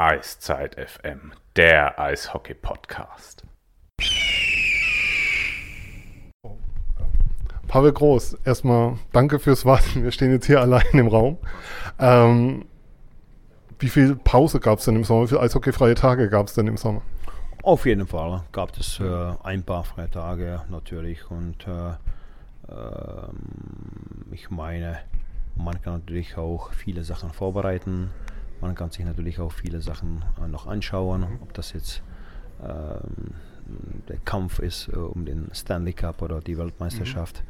Eiszeit FM, der Eishockey-Podcast. Pavel Groß, erstmal danke fürs Warten. Wir stehen jetzt hier allein im Raum. Ähm, wie viel Pause gab es denn im Sommer? Wie viele eishockeyfreie Tage gab es denn im Sommer? Auf jeden Fall gab es äh, ein paar freie Tage natürlich und äh, äh, ich meine, man kann natürlich auch viele Sachen vorbereiten. Man kann sich natürlich auch viele Sachen äh, noch anschauen, ob das jetzt ähm, der Kampf ist äh, um den Stanley Cup oder die Weltmeisterschaft.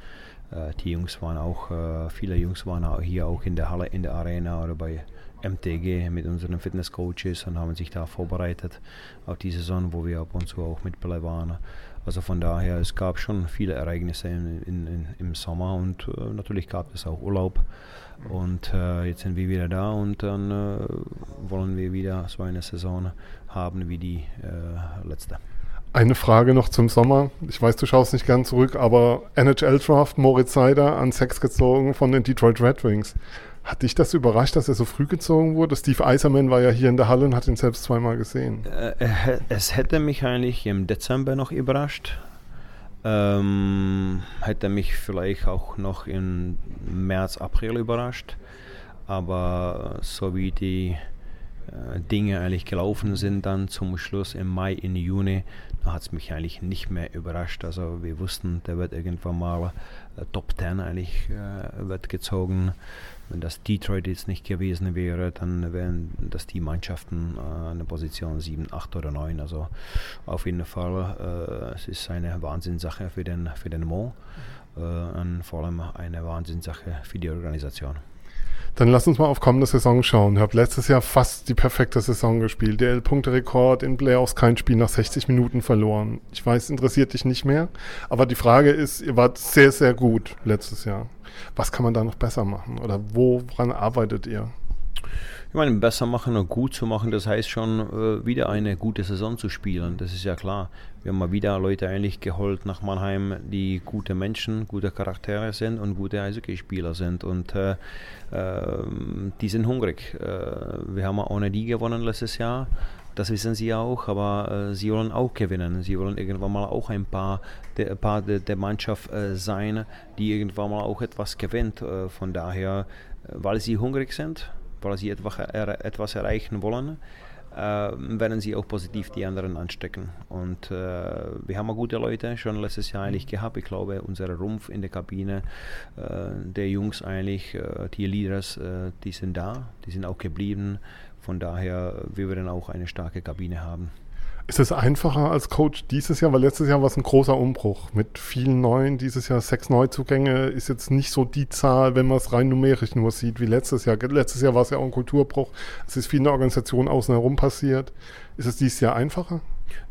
Mhm. Äh, die Jungs waren auch, äh, viele Jungs waren auch hier auch in der Halle, in der Arena oder bei MTG mit unseren Fitnesscoaches und haben sich da vorbereitet auf die Saison, wo wir ab und zu auch mit dabei waren. Also von daher, es gab schon viele Ereignisse in, in, in, im Sommer und äh, natürlich gab es auch Urlaub. Und äh, jetzt sind wir wieder da und dann äh, wollen wir wieder so eine Saison haben wie die äh, letzte. Eine Frage noch zum Sommer. Ich weiß, du schaust nicht gern zurück, aber NHL Draft Moritz Seider an Sex gezogen von den Detroit Red Wings. Hat dich das überrascht, dass er so früh gezogen wurde? Steve Eiserman war ja hier in der Halle und hat ihn selbst zweimal gesehen. Äh, es hätte mich eigentlich im Dezember noch überrascht. Ähm, hätte mich vielleicht auch noch im März, April überrascht. Aber so wie die äh, Dinge eigentlich gelaufen sind, dann zum Schluss im Mai, in Juni, da hat es mich eigentlich nicht mehr überrascht. Also wir wussten, der wird irgendwann mal äh, Top 10 eigentlich äh, wird gezogen. Wenn das Detroit jetzt nicht gewesen wäre, dann wären das die Mannschaften äh, eine Position 7, 8 oder 9. Also auf jeden Fall, äh, es ist eine Wahnsinnssache für den, für den Mo äh, und vor allem eine Wahnsinnssache für die Organisation. Dann lass uns mal auf kommende Saison schauen. Ihr habt letztes Jahr fast die perfekte Saison gespielt. Der Punkterekord in Playoffs, kein Spiel nach 60 Minuten verloren. Ich weiß, interessiert dich nicht mehr. Aber die Frage ist, ihr wart sehr, sehr gut letztes Jahr. Was kann man da noch besser machen? Oder woran arbeitet ihr? Ich meine, besser machen und gut zu machen, das heißt schon, äh, wieder eine gute Saison zu spielen. Das ist ja klar. Wir haben mal wieder Leute eigentlich geholt nach Mannheim, die gute Menschen, gute Charaktere sind und gute Eishockeyspieler sind. Und äh, äh, die sind hungrig. Äh, wir haben ohne die gewonnen letztes Jahr. Das wissen sie auch, aber äh, sie wollen auch gewinnen. Sie wollen irgendwann mal auch ein paar der, paar der, der Mannschaft äh, sein, die irgendwann mal auch etwas gewinnt. Äh, von daher, weil sie hungrig sind, weil sie etwas, er, etwas erreichen wollen, werden sie auch positiv die anderen anstecken. Und äh, wir haben gute Leute schon letztes Jahr eigentlich gehabt. Ich glaube, unser Rumpf in der Kabine äh, der Jungs eigentlich, äh, die Leaders, äh, die sind da, die sind auch geblieben. Von daher, wir werden auch eine starke Kabine haben. Ist es einfacher als Coach dieses Jahr? Weil letztes Jahr war es ein großer Umbruch mit vielen neuen. Dieses Jahr sechs Neuzugänge ist jetzt nicht so die Zahl, wenn man es rein numerisch nur sieht, wie letztes Jahr. Letztes Jahr war es ja auch ein Kulturbruch. Es ist viel in der Organisation außen herum passiert. Ist es dieses Jahr einfacher?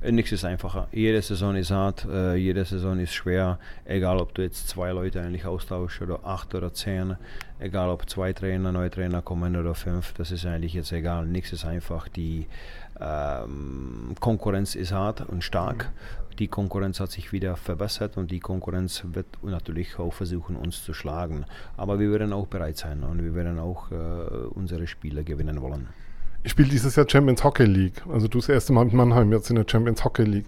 Äh, nichts ist einfacher. Jede Saison ist hart, äh, jede Saison ist schwer. Egal, ob du jetzt zwei Leute eigentlich austauschst oder acht oder zehn. Egal, ob zwei Trainer, neue Trainer kommen oder fünf. Das ist eigentlich jetzt egal. Nichts ist einfach. Die ähm, Konkurrenz ist hart und stark. Die Konkurrenz hat sich wieder verbessert und die Konkurrenz wird natürlich auch versuchen, uns zu schlagen. Aber wir werden auch bereit sein und wir werden auch äh, unsere Spiele gewinnen wollen. Ich spiele dieses Jahr Champions Hockey League. Also du das erste Mal mit Mannheim jetzt in der Champions Hockey League.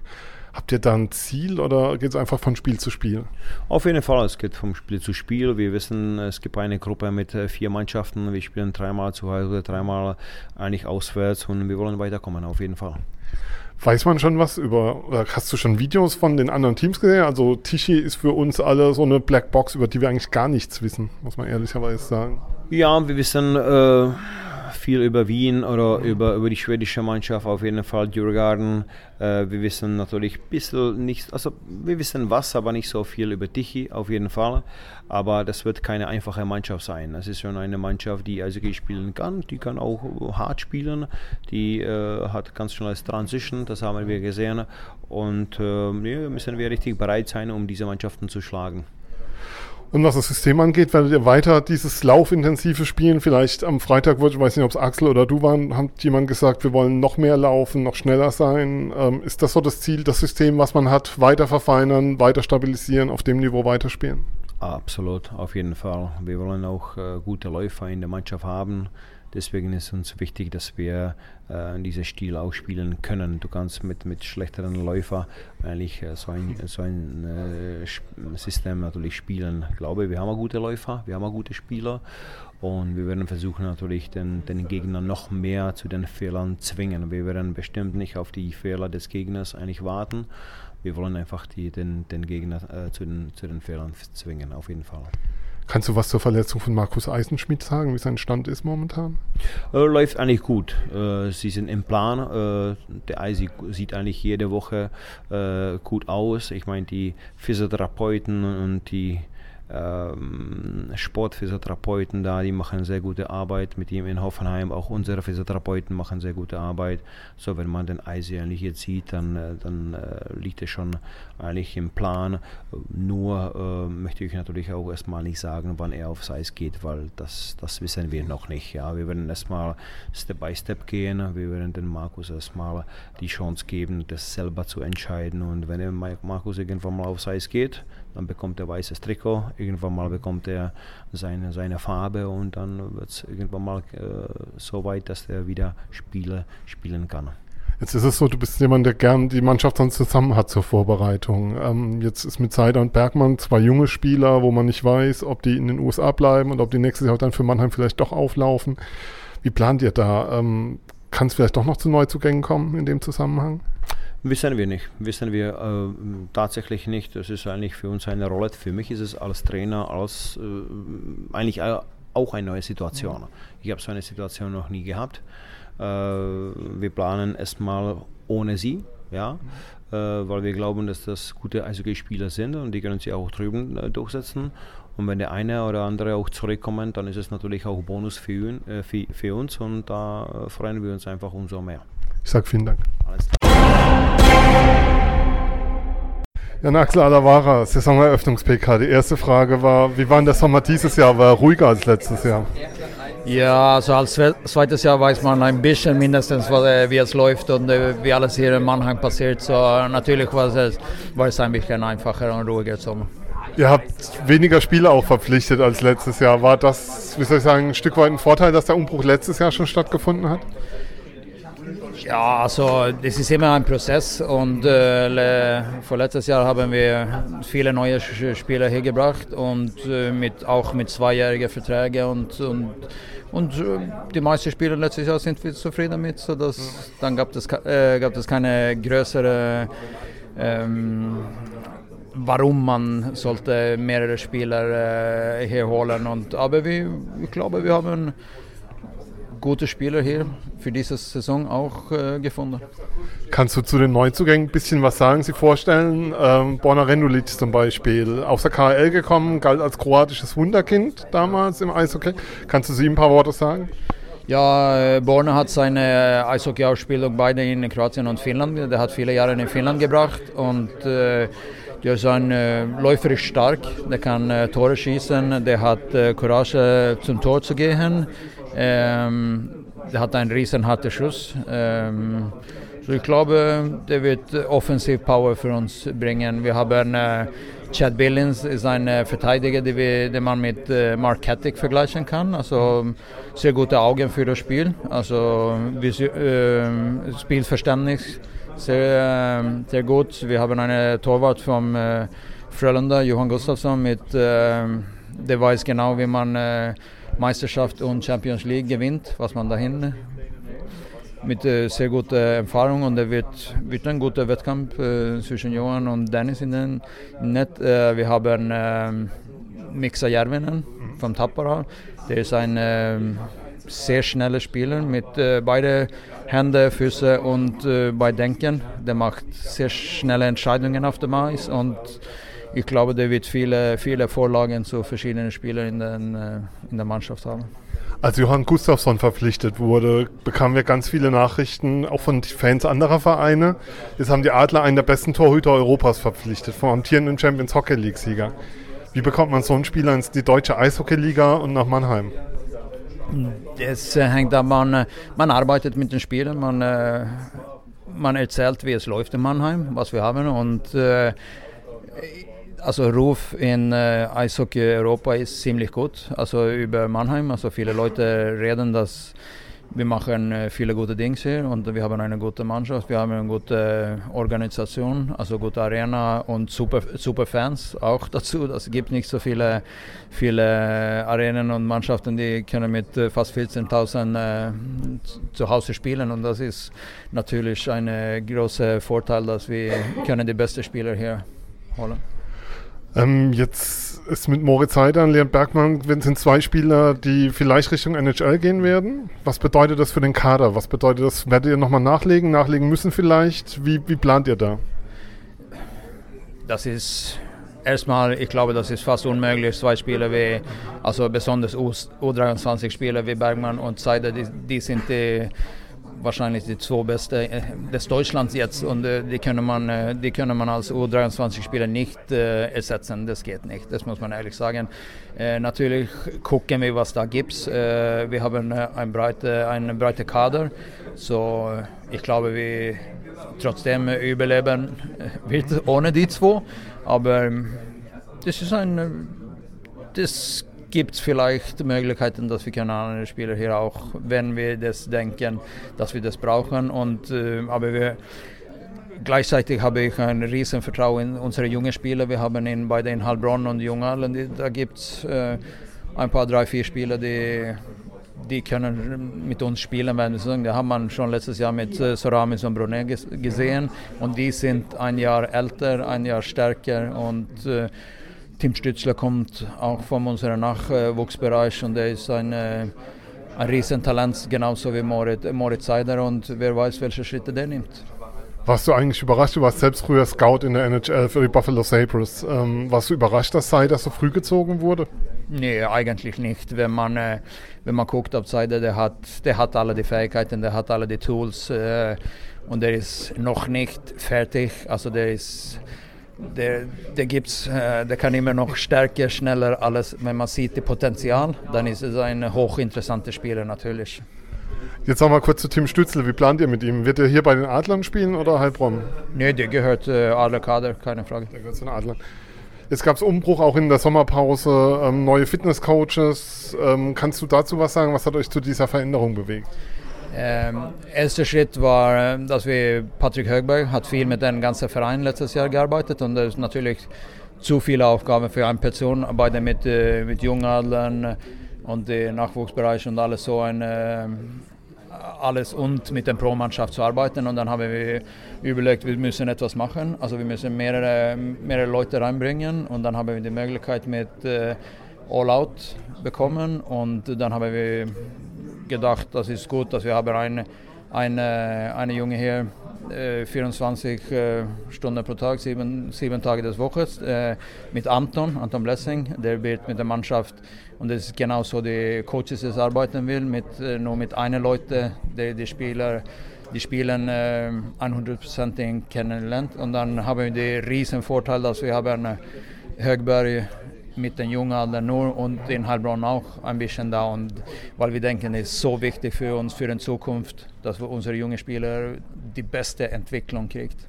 Habt ihr da ein Ziel oder geht es einfach von Spiel zu Spiel? Auf jeden Fall, es geht vom Spiel zu Spiel. Wir wissen, es gibt eine Gruppe mit äh, vier Mannschaften. Wir spielen dreimal zu Hause, dreimal eigentlich auswärts und wir wollen weiterkommen, auf jeden Fall. Weiß man schon was über, oder hast du schon Videos von den anderen Teams gesehen? Also Tichy ist für uns alle so eine Blackbox, über die wir eigentlich gar nichts wissen, muss man ehrlicherweise sagen. Ja, wir wissen äh, viel über Wien oder über, über die schwedische Mannschaft, auf jeden Fall Djurgården. Äh, wir wissen natürlich ein bisschen nicht, also wir wissen was, aber nicht so viel über Tichy, auf jeden Fall. Aber das wird keine einfache Mannschaft sein. Es ist schon eine Mannschaft, die Eishockey spielen kann, die kann auch hart spielen, die äh, hat ganz schnelles Transition, das haben wir gesehen. Und äh, müssen wir richtig bereit sein, um diese Mannschaften zu schlagen. Und was das System angeht, werdet ihr weiter dieses laufintensive Spielen, vielleicht am Freitag wird, ich weiß nicht, ob es Axel oder du waren, hat jemand gesagt, wir wollen noch mehr laufen, noch schneller sein. Ähm, ist das so das Ziel, das System, was man hat, weiter verfeinern, weiter stabilisieren, auf dem Niveau weiterspielen? Absolut, auf jeden Fall. Wir wollen auch äh, gute Läufer in der Mannschaft haben, Deswegen ist uns wichtig, dass wir äh, diesen Stil auch spielen können. Du kannst mit, mit schlechteren Läufer eigentlich äh, so ein, so ein äh, System natürlich spielen. Ich glaube, wir haben gute Läufer, wir haben gute Spieler und wir werden versuchen natürlich den, den Gegner noch mehr zu den Fehlern zwingen. Wir werden bestimmt nicht auf die Fehler des Gegners eigentlich warten. Wir wollen einfach die, den, den Gegner äh, zu, den, zu den Fehlern zwingen, auf jeden Fall. Kannst du was zur Verletzung von Markus Eisenschmidt sagen, wie sein Stand ist momentan? Äh, läuft eigentlich gut. Äh, sie sind im Plan. Äh, der Eisi sieht eigentlich jede Woche gut aus. Ich meine, die Physiotherapeuten und die Sportphysiotherapeuten da, die machen sehr gute Arbeit mit ihm in Hoffenheim. Auch unsere Physiotherapeuten machen sehr gute Arbeit. So, wenn man den Eisi eigentlich jetzt sieht, dann, äh, dann äh, liegt er schon eigentlich im Plan. Nur äh, möchte ich natürlich auch erstmal nicht sagen, wann er aufs Eis geht, weil das, das wissen wir noch nicht. Ja. Wir werden erstmal Step by Step gehen. Wir werden den Markus erstmal die Chance geben, das selber zu entscheiden. Und wenn er Markus irgendwann mal aufs Eis geht, dann bekommt er weißes Trikot, irgendwann mal bekommt er seine, seine Farbe und dann wird es irgendwann mal äh, so weit, dass er wieder Spiele spielen kann. Jetzt ist es so, du bist jemand, der gern die Mannschaft sonst zusammen hat zur Vorbereitung. Ähm, jetzt ist mit Seider und Bergmann zwei junge Spieler, wo man nicht weiß, ob die in den USA bleiben und ob die nächstes Jahr dann für Mannheim vielleicht doch auflaufen. Wie plant ihr da? Ähm, Kann es vielleicht doch noch zu Neuzugängen kommen in dem Zusammenhang? Wissen wir nicht. Wissen wir äh, tatsächlich nicht. Das ist eigentlich für uns eine Rolle. Für mich ist es als Trainer als äh, eigentlich auch eine neue Situation. Ich habe so eine Situation noch nie gehabt. Äh, wir planen erstmal ohne sie, ja, äh, weil wir glauben, dass das gute Eishockey-Spieler sind und die können sich auch drüben äh, durchsetzen. Und wenn der eine oder andere auch zurückkommt, dann ist es natürlich auch Bonus für, äh, für, für uns und da freuen wir uns einfach umso mehr. Ich sage vielen Dank. Alles klar. Ja, Axel Alavara, Saisoneröffnungs-PK. Die erste Frage war, wie war denn der Sommer dieses Jahr? War er ruhiger als letztes Jahr? Ja, also als zweites Jahr weiß man ein bisschen mindestens, wie es läuft und äh, wie alles hier in Mannheim passiert. So natürlich war es, war es ein bisschen einfacher und ruhiger Sommer. Ihr habt weniger Spiele auch verpflichtet als letztes Jahr. War das, wie soll ich sagen, ein Stück weit ein Vorteil, dass der Umbruch letztes Jahr schon stattgefunden hat? Ja, also das ist immer ein Prozess und äh, vor letztes Jahr haben wir viele neue Spieler hergebracht und äh, mit, auch mit zweijährigen Verträgen und, und, und äh, die meisten Spieler letztes Jahr sind wir zufrieden damit, so dass, dann gab es, äh, gab es keine größere ähm, warum man sollte mehrere Spieler äh, herholen. Und, aber wir, ich glaube, wir haben gute Spieler hier für diese Saison auch äh, gefunden. Kannst du zu den Neuzugängen ein bisschen was sagen, Sie vorstellen? Ähm, Borna Rendulic zum Beispiel, aus der KL gekommen, galt als kroatisches Wunderkind damals im Eishockey. Kannst du sie ein paar Worte sagen? Ja, äh, Borna hat seine Eishockey-Ausbildung beide in Kroatien und Finnland. Der hat viele Jahre in Finnland gebracht und äh, der ist ein, äh, läuferisch stark. Der kann äh, Tore schießen, der hat äh, Courage zum Tor zu gehen. Ähm, der hat einen riesen harten Schuss. Ähm, so ich glaube, der wird offensiv Power für uns bringen. Wir haben äh, Chad Billings ist ein äh, Verteidiger, den, wir, den man mit äh, Mark Kattick vergleichen kann. Also sehr gute Augen für das Spiel. Also äh, Spielverständnis sehr, ähm, sehr gut. Wir haben einen Torwart vom äh, Frölunda, Johan Gustafsson, mit, äh, der weiß genau, wie man äh, Meisterschaft und Champions League gewinnt, was man dahin mit äh, sehr guter Erfahrung und es wird, wird ein guter Wettkampf äh, zwischen Johan und Dennis in den Net. Äh, wir haben äh, Miksa Järvinen vom Tappara. Der ist ein äh, sehr schneller Spieler mit äh, beide Hände, Füße und äh, bei Denken. Der macht sehr schnelle Entscheidungen auf dem Eis und ich glaube, der wird viele, viele Vorlagen zu verschiedenen Spielern in, den, äh, in der Mannschaft haben. Als Johann Gustafsson verpflichtet wurde, bekamen wir ganz viele Nachrichten, auch von Fans anderer Vereine. Jetzt haben die Adler einen der besten Torhüter Europas verpflichtet, vom amtierenden Champions Hockey League-Sieger. Wie bekommt man so einen Spieler ins die deutsche Eishockey-Liga und nach Mannheim? Es äh, hängt an, man, äh, man arbeitet mit den Spielern, man, man erzählt, wie es läuft in Mannheim, was wir haben und also Ruf in äh, Eishockey Europa ist ziemlich gut. Also über Mannheim. Also viele Leute reden, dass wir machen äh, viele gute Dinge hier und wir haben eine gute Mannschaft, wir haben eine gute Organisation, also gute Arena und super, super Fans auch dazu. Es gibt nicht so viele, viele Arenen und Mannschaften, die können mit äh, fast 14.000 äh, zu Hause spielen und das ist natürlich ein großer Vorteil, dass wir können die besten Spieler hier holen. Ähm, jetzt ist mit Moritz Heider und Leon Bergmann sind zwei Spieler, die vielleicht Richtung NHL gehen werden. Was bedeutet das für den Kader? Was bedeutet das? Werdet ihr nochmal nachlegen, nachlegen müssen vielleicht? Wie, wie plant ihr da? Das ist erstmal, ich glaube, das ist fast unmöglich. Zwei Spieler wie, also besonders U23-Spieler wie Bergmann und Seider, die, die sind die wahrscheinlich die zwei beste äh, des Deutschlands jetzt und äh, die, können man, äh, die können man alltså, als U23-Spieler nicht ersetzen. Das geht nicht, das muss man ehrlich sagen. Eh, natürlich gucken wir, was da gibt. wir eh, haben ein eh, breite, einen breiten Kader, so ich glaube, wir trotzdem überleben wird ohne die zwei. Aber das ist ein das gibt es vielleicht Möglichkeiten, dass wir können andere Spieler hier auch, wenn wir das denken, dass wir das brauchen. Und, äh, aber wir, gleichzeitig habe ich ein riesen Vertrauen in unsere jungen Spieler. Wir haben in, beide in Heilbronn und Jungallen, da gibt es äh, ein paar, drei, vier Spieler, die die können mit uns spielen werden. Das haben wir schon letztes Jahr mit äh, Soramis und Brunet gesehen und die sind ein Jahr älter, ein Jahr stärker und äh, Tim Stützler kommt auch von unserem Nachwuchsbereich und er ist ein, äh, ein Riesentalent, genauso wie Moritz, Moritz Seider und wer weiß, welche Schritte der nimmt. Warst du eigentlich überrascht? Du warst selbst früher Scout in der NHL für die Buffalo Sabres. Ähm, warst du überrascht, dass Seider so früh gezogen wurde? Nee, eigentlich nicht. Wenn man, äh, wenn man guckt auf Seider, der hat, der hat alle die Fähigkeiten, der hat alle die Tools äh, und der ist noch nicht fertig. Also der ist der, der, gibt's, äh, der kann immer noch stärker, schneller alles. Wenn man sieht die Potenzial, dann ist es ein hochinteressanter Spieler natürlich. Jetzt sagen wir kurz zu Tim Stützel. Wie plant ihr mit ihm? Wird er hier bei den Adlern spielen oder Heilbronn? Nee, der gehört äh, Adlerkader, keine Frage. Der gehört zu den Adlern. Jetzt gab es Umbruch auch in der Sommerpause, ähm, neue Fitnesscoaches. Ähm, kannst du dazu was sagen? Was hat euch zu dieser Veränderung bewegt? Ähm, erster Schritt war, dass wir, Patrick Högberg hat viel mit dem ganzen Verein letztes Jahr gearbeitet und das ist natürlich zu viele Aufgaben für eine Person, arbeite mit, äh, mit Jungadlern und dem Nachwuchsbereich und alles so ein, äh, alles und mit der Pro-Mannschaft zu arbeiten. Und dann haben wir überlegt, wir müssen etwas machen, also wir müssen mehrere, mehrere Leute reinbringen. Und dann haben wir die Möglichkeit mit äh, All Out bekommen. Und dann haben wir gedacht, das ist gut, dass wir haben eine, eine, eine Junge hier, äh, 24 äh, Stunden pro Tag, sieben, sieben Tage des Woches, äh, mit Anton, Anton Blessing, der wird mit der Mannschaft und das ist genau so die Coaches das arbeiten will, mit, äh, nur mit einer Leute, die, die Spieler die spielen äh, 100% kennengelernt und dann haben wir den riesen Vorteil, dass wir haben äh, Högberg mit den jungen nur und in Heilbronn auch ein bisschen da. Und weil wir denken, es ist so wichtig für uns, für die Zukunft, dass wir unsere jungen Spieler die beste Entwicklung kriegt.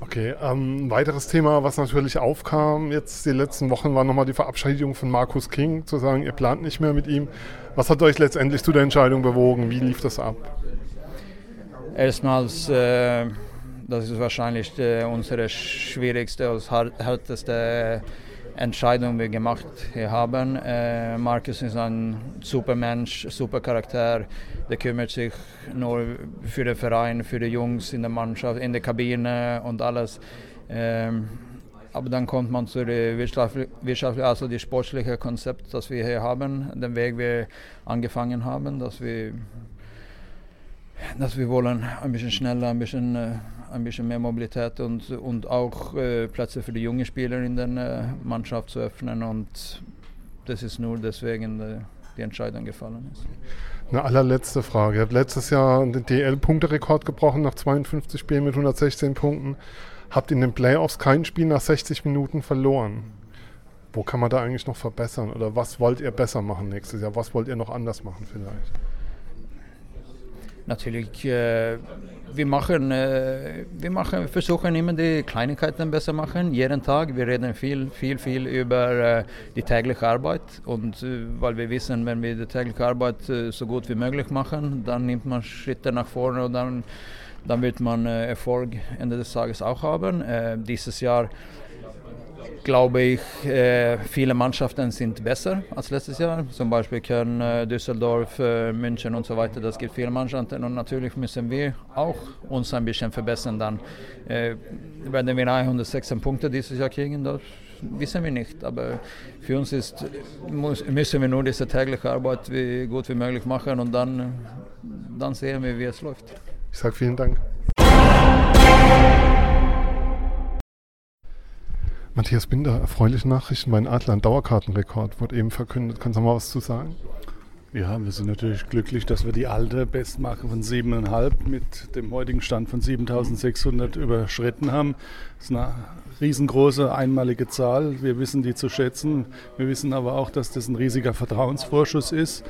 Okay, ähm, ein weiteres Thema, was natürlich aufkam jetzt die letzten Wochen, war nochmal die Verabschiedung von Markus King, zu sagen, ihr plant nicht mehr mit ihm. Was hat euch letztendlich zu der Entscheidung bewogen? Wie lief das ab? Erstmals, äh, das ist wahrscheinlich äh, unsere schwierigste und härteste Entscheidung wir gemacht haben. Äh, Markus ist ein super Mensch, super Charakter. Der kümmert sich nur für den Verein, für die Jungs in der Mannschaft, in der Kabine und alles. Ähm, aber dann kommt man zu dem wirtschaftlichen, also das sportliche Konzept, das wir hier haben, den Weg wir angefangen haben, dass wir, dass wir wollen ein bisschen schneller, ein bisschen äh, ein bisschen mehr Mobilität und, und auch äh, Plätze für die jungen Spieler in der äh, Mannschaft zu öffnen. Und das ist nur deswegen äh, die Entscheidung gefallen ist. Eine allerletzte Frage. Ihr habt letztes Jahr den DL-Punkterekord gebrochen nach 52 Spielen mit 116 Punkten. Habt in den Playoffs kein Spiel nach 60 Minuten verloren. Wo kann man da eigentlich noch verbessern? Oder was wollt ihr besser machen nächstes Jahr? Was wollt ihr noch anders machen vielleicht? Natürlich, äh, wir machen, äh, wir machen, versuchen immer die Kleinigkeiten besser machen, jeden Tag. Wir reden viel, viel, viel über äh, die tägliche Arbeit und äh, weil wir wissen, wenn wir die tägliche Arbeit äh, so gut wie möglich machen, dann nimmt man Schritte nach vorne und dann, dann wird man äh, Erfolg Ende des Tages auch haben. dieses Jahr glaube ich, äh, viele Mannschaften sind besser als letztes Jahr. Zum Beispiel Köln, äh, Düsseldorf, äh, München und so weiter. Das gibt viele Mannschaften und natürlich müssen wir auch uns ein bisschen verbessern. Dann werden wir 116 Punkte dieses Jahr kriegen. Das wissen wir nicht. Aber für uns ist, müssen wir nur diese tägliche Arbeit wie gut wie möglich machen und dann, dann sehen wir, wie es läuft. Ich sage vielen Dank. Matthias Binder, erfreuliche Nachrichten. Mein Adler, Dauerkartenrekord, wurde eben verkündet. Kannst du mal was zu sagen? Ja, wir sind natürlich glücklich, dass wir die alte Bestmarke von 7,5 mit dem heutigen Stand von 7600 überschritten haben. Das ist eine riesengroße einmalige Zahl. Wir wissen die zu schätzen. Wir wissen aber auch, dass das ein riesiger Vertrauensvorschuss ist.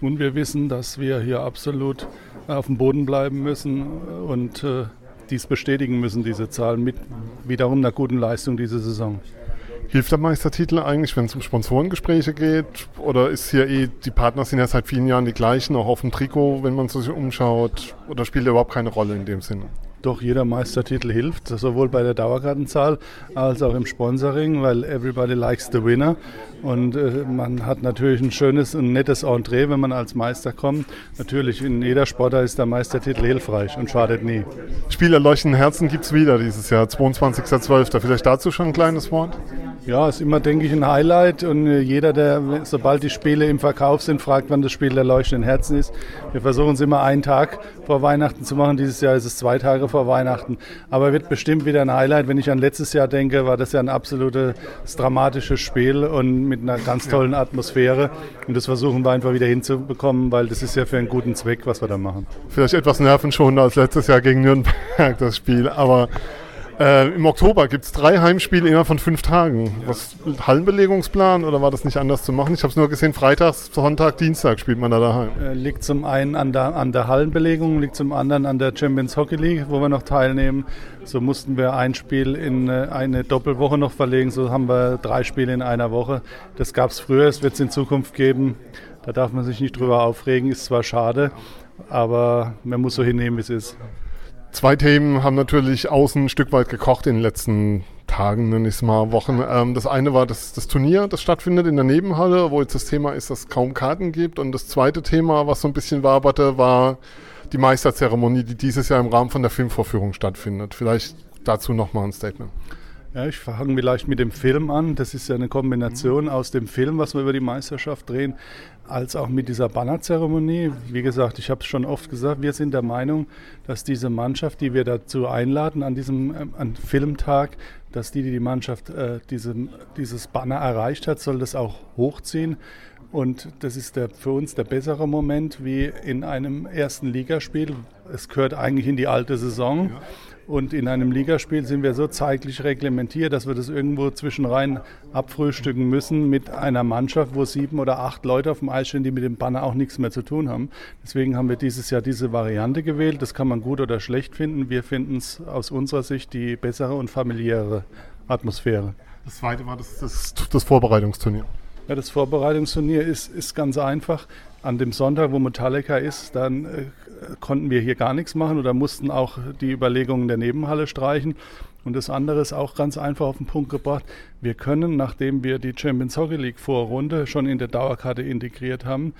Und wir wissen, dass wir hier absolut auf dem Boden bleiben müssen und äh, dies bestätigen müssen, diese Zahlen, mit wiederum einer guten Leistung diese Saison. Hilft der Meistertitel eigentlich, wenn es um Sponsorengespräche geht? Oder ist hier eh, die Partner sind ja seit vielen Jahren die gleichen, auch auf dem Trikot, wenn man sich umschaut? Oder spielt er überhaupt keine Rolle in dem Sinne? Doch jeder Meistertitel hilft, sowohl bei der Dauerkartenzahl als auch im Sponsoring, weil everybody likes the winner. Und äh, man hat natürlich ein schönes und nettes Entree, wenn man als Meister kommt. Natürlich, in jeder Sportart ist der Meistertitel hilfreich und schadet nie. Spieler leuchten Herzen gibt es wieder dieses Jahr, 22.12. Vielleicht dazu schon ein kleines Wort? Ja, ist immer, denke ich, ein Highlight. Und äh, jeder, der, sobald die Spiele im Verkauf sind, fragt, wann das Spiel der leuchtenden Herzen ist. Wir versuchen es immer einen Tag vor Weihnachten zu machen. Dieses Jahr ist es zwei Tage vor Weihnachten. Aber wird bestimmt wieder ein Highlight. Wenn ich an letztes Jahr denke, war das ja ein absolutes dramatisches Spiel und mit einer ganz tollen Atmosphäre. Und das versuchen wir einfach wieder hinzubekommen, weil das ist ja für einen guten Zweck, was wir da machen. Vielleicht etwas nervenschonender als letztes Jahr gegen Nürnberg, das Spiel. Aber äh, Im Oktober gibt es drei Heimspiele innerhalb von fünf Tagen. Was Hallenbelegungsplan oder war das nicht anders zu machen? Ich habe es nur gesehen, Freitags, Sonntag, Dienstag spielt man da daheim. Äh, liegt zum einen an der, an der Hallenbelegung, liegt zum anderen an der Champions Hockey League, wo wir noch teilnehmen. So mussten wir ein Spiel in äh, eine Doppelwoche noch verlegen. So haben wir drei Spiele in einer Woche. Das gab es früher, es wird es in Zukunft geben. Da darf man sich nicht drüber aufregen, ist zwar schade, aber man muss so hinnehmen, wie es ist. Zwei Themen haben natürlich außen ein Stück weit gekocht in den letzten Tagen, nenne ich es mal, Wochen. Ähm, das eine war das, das, Turnier, das stattfindet in der Nebenhalle, wo jetzt das Thema ist, dass es kaum Karten gibt. Und das zweite Thema, was so ein bisschen waberte, war die Meisterzeremonie, die dieses Jahr im Rahmen von der Filmvorführung stattfindet. Vielleicht dazu nochmal ein Statement. Ja, ich fange vielleicht mit dem Film an. Das ist ja eine Kombination aus dem Film, was wir über die Meisterschaft drehen, als auch mit dieser Bannerzeremonie. Wie gesagt, ich habe es schon oft gesagt, wir sind der Meinung, dass diese Mannschaft, die wir dazu einladen an diesem äh, an Filmtag, dass die, die die Mannschaft äh, diese, dieses Banner erreicht hat, soll das auch hochziehen. Und das ist der, für uns der bessere Moment wie in einem ersten Ligaspiel. Es gehört eigentlich in die alte Saison. Ja. Und in einem Ligaspiel sind wir so zeitlich reglementiert, dass wir das irgendwo zwischenrein abfrühstücken müssen mit einer Mannschaft, wo sieben oder acht Leute auf dem Eis stehen, die mit dem Banner auch nichts mehr zu tun haben. Deswegen haben wir dieses Jahr diese Variante gewählt. Das kann man gut oder schlecht finden. Wir finden es aus unserer Sicht die bessere und familiäre Atmosphäre. Das zweite war das, das, das Vorbereitungsturnier. Ja, das Vorbereitungsturnier ist, ist ganz einfach. An dem Sonntag, wo Metallica ist, dann äh, konnten wir hier gar nichts machen oder mussten auch die Überlegungen der Nebenhalle streichen. Und das andere ist auch ganz einfach auf den Punkt gebracht. Wir können, nachdem wir die Champions Hockey League Vorrunde schon in der Dauerkarte integriert haben,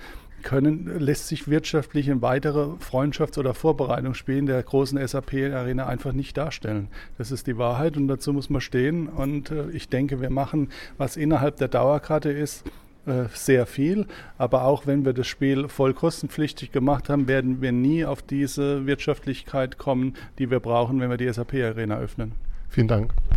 können, lässt sich wirtschaftlich in weitere Freundschafts- oder Vorbereitungsspiele in der großen SAP-Arena einfach nicht darstellen. Das ist die Wahrheit und dazu muss man stehen. Und äh, ich denke, wir machen, was innerhalb der Dauerkarte ist, äh, sehr viel. Aber auch wenn wir das Spiel voll kostenpflichtig gemacht haben, werden wir nie auf diese Wirtschaftlichkeit kommen, die wir brauchen, wenn wir die SAP-Arena öffnen. Vielen Dank.